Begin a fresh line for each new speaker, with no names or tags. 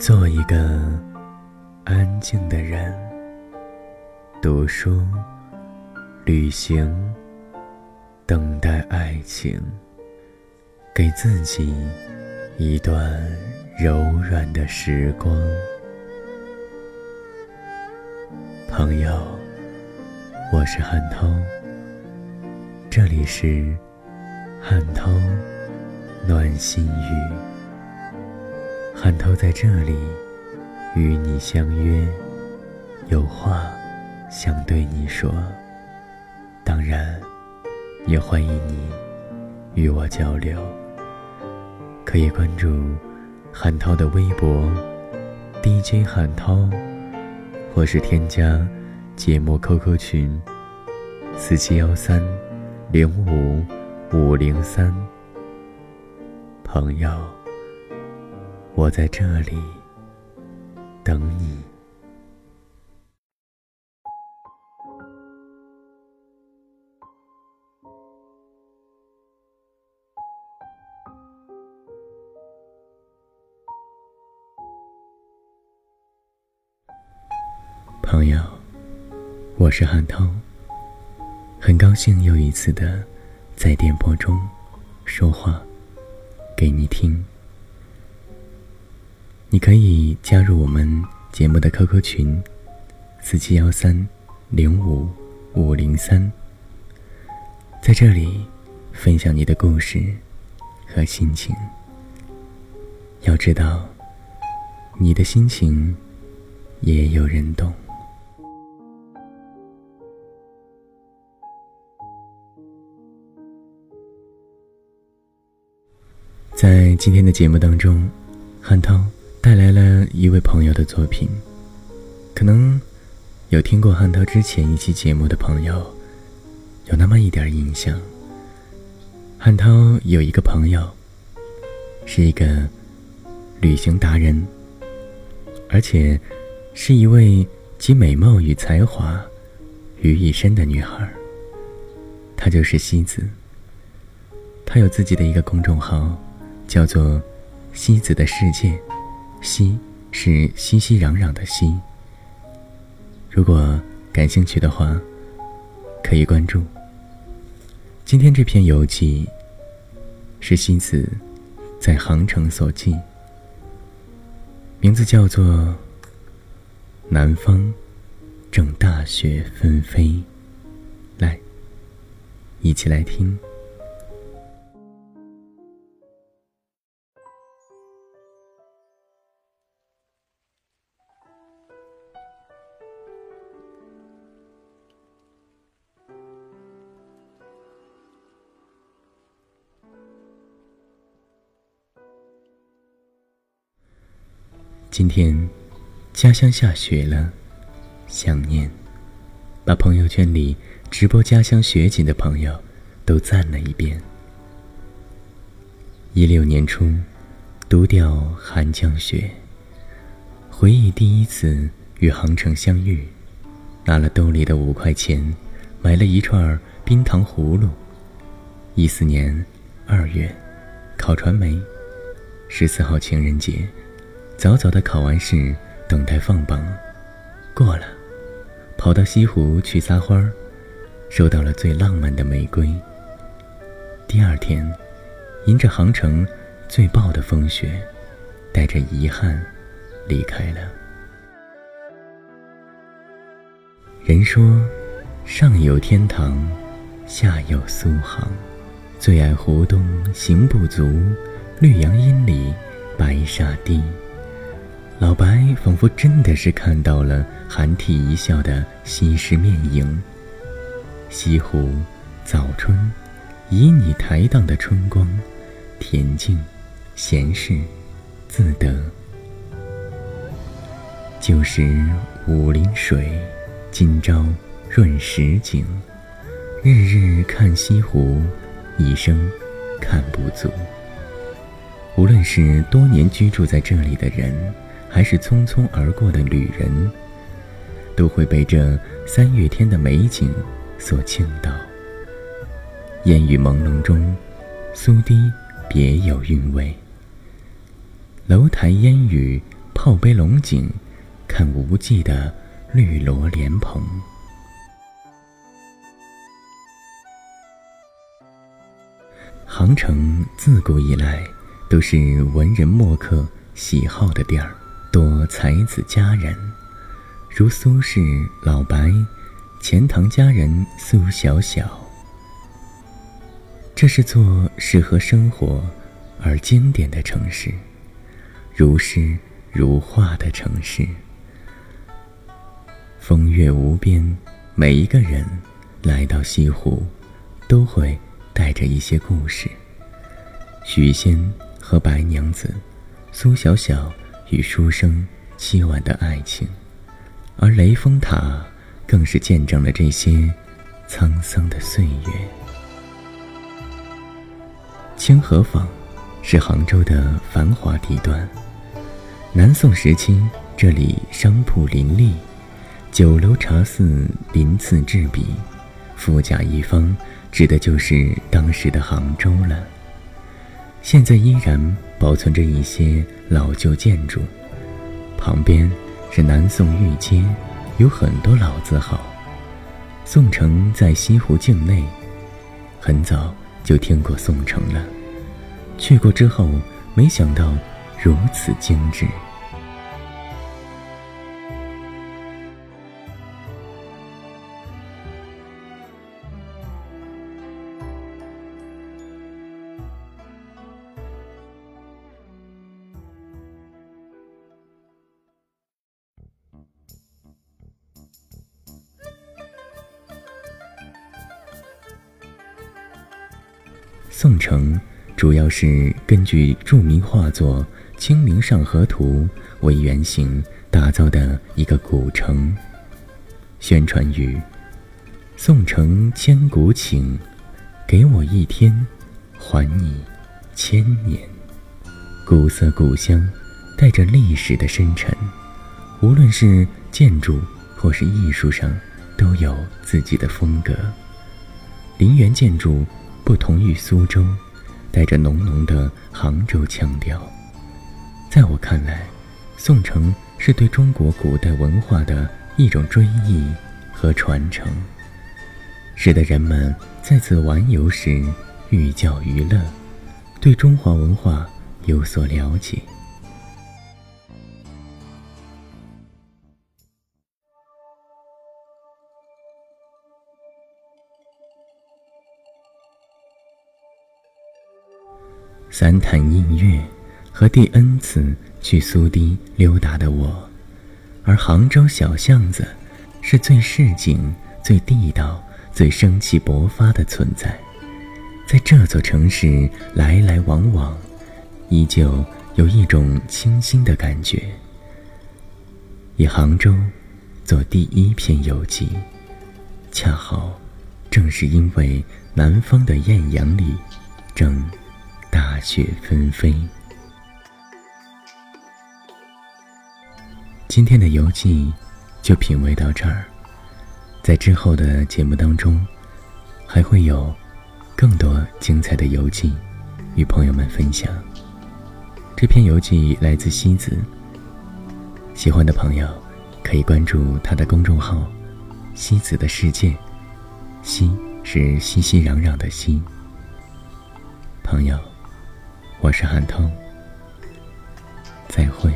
做一个安静的人，读书、旅行，等待爱情，给自己一段柔软的时光。朋友，我是汉涛，这里是汉涛暖心语。汉涛在这里与你相约，有话想对你说。当然，也欢迎你与我交流。可以关注韩涛的微博 DJ 韩涛，或是添加节目 QQ 群四七幺三零五五零三。朋友。我在这里等你，朋友。我是汉涛，很高兴又一次的在电波中说话给你听。你可以加入我们节目的 QQ 群：四七幺三零五五零三，在这里分享你的故事和心情。要知道，你的心情也有人懂。在今天的节目当中，汉涛。带来了一位朋友的作品，可能有听过汉涛之前一期节目的朋友，有那么一点印象。汉涛有一个朋友，是一个旅行达人，而且是一位集美貌与才华于一身的女孩。她就是西子。她有自己的一个公众号，叫做“西子的世界”。熙是熙熙攘攘的熙。如果感兴趣的话，可以关注。今天这篇游记是西子在杭城所记，名字叫做《南方正大雪纷飞》。来，一起来听。今天，家乡下雪了，想念。把朋友圈里直播家乡雪景的朋友都赞了一遍。一六年初，独钓寒江雪。回忆第一次与杭城相遇，拿了兜里的五块钱，买了一串冰糖葫芦。一四年二月，考传媒，十四号情人节。早早的考完试，等待放榜，过了，跑到西湖去撒欢儿，收到了最浪漫的玫瑰。第二天，迎着杭城最暴的风雪，带着遗憾离开了。人说，上有天堂，下有苏杭，最爱湖东行不足，绿杨阴里白沙堤。老白仿佛真的是看到了含涕一笑的西施面影。西湖早春，旖旎抬荡的春光，恬静，闲适，自得。旧时武陵水，今朝润石井。日日看西湖，一生看不足。无论是多年居住在这里的人。还是匆匆而过的旅人，都会被这三月天的美景所倾倒。烟雨朦胧中，苏堤别有韵味。楼台烟雨泡杯龙井，看无际的绿萝莲蓬。杭城自古以来都是文人墨客喜好的地儿，多才子佳人，如苏轼、老白、钱塘佳人苏小小。这是座适合生活而经典的城市，如诗如画的城市。风月无边，每一个人来到西湖，都会带着一些故事。许仙和白娘子，苏小小与书生凄婉的爱情，而雷峰塔更是见证了这些沧桑的岁月。清河坊是杭州的繁华地段。南宋时期，这里商铺林立，酒楼茶肆鳞次栉比，富甲一方，指的就是当时的杭州了。现在依然保存着一些老旧建筑，旁边是南宋御街，有很多老字号。宋城在西湖境内，很早。就听过宋城了，去过之后，没想到如此精致。宋城主要是根据著名画作《清明上河图》为原型打造的一个古城。宣传语：“宋城千古情，给我一天，还你千年。”古色古香，带着历史的深沉。无论是建筑或是艺术上，都有自己的风格。陵园建筑。不同于苏州，带着浓浓的杭州腔调。在我看来，宋城是对中国古代文化的一种追忆和传承，使得人们在此玩游时寓教于乐，对中华文化有所了解。三潭印月和第 N 次去苏堤溜达的我，而杭州小巷子是最市井、最地道、最生气勃发的存在。在这座城市来来往往，依旧有一种清新的感觉。以杭州做第一篇游记，恰好正是因为南方的艳阳里正。大雪纷飞。今天的游记就品味到这儿，在之后的节目当中，还会有更多精彩的游记与朋友们分享。这篇游记来自西子，喜欢的朋友可以关注他的公众号“西子的世界”，西是熙熙攘攘的西。朋友。我是韩涛，再会。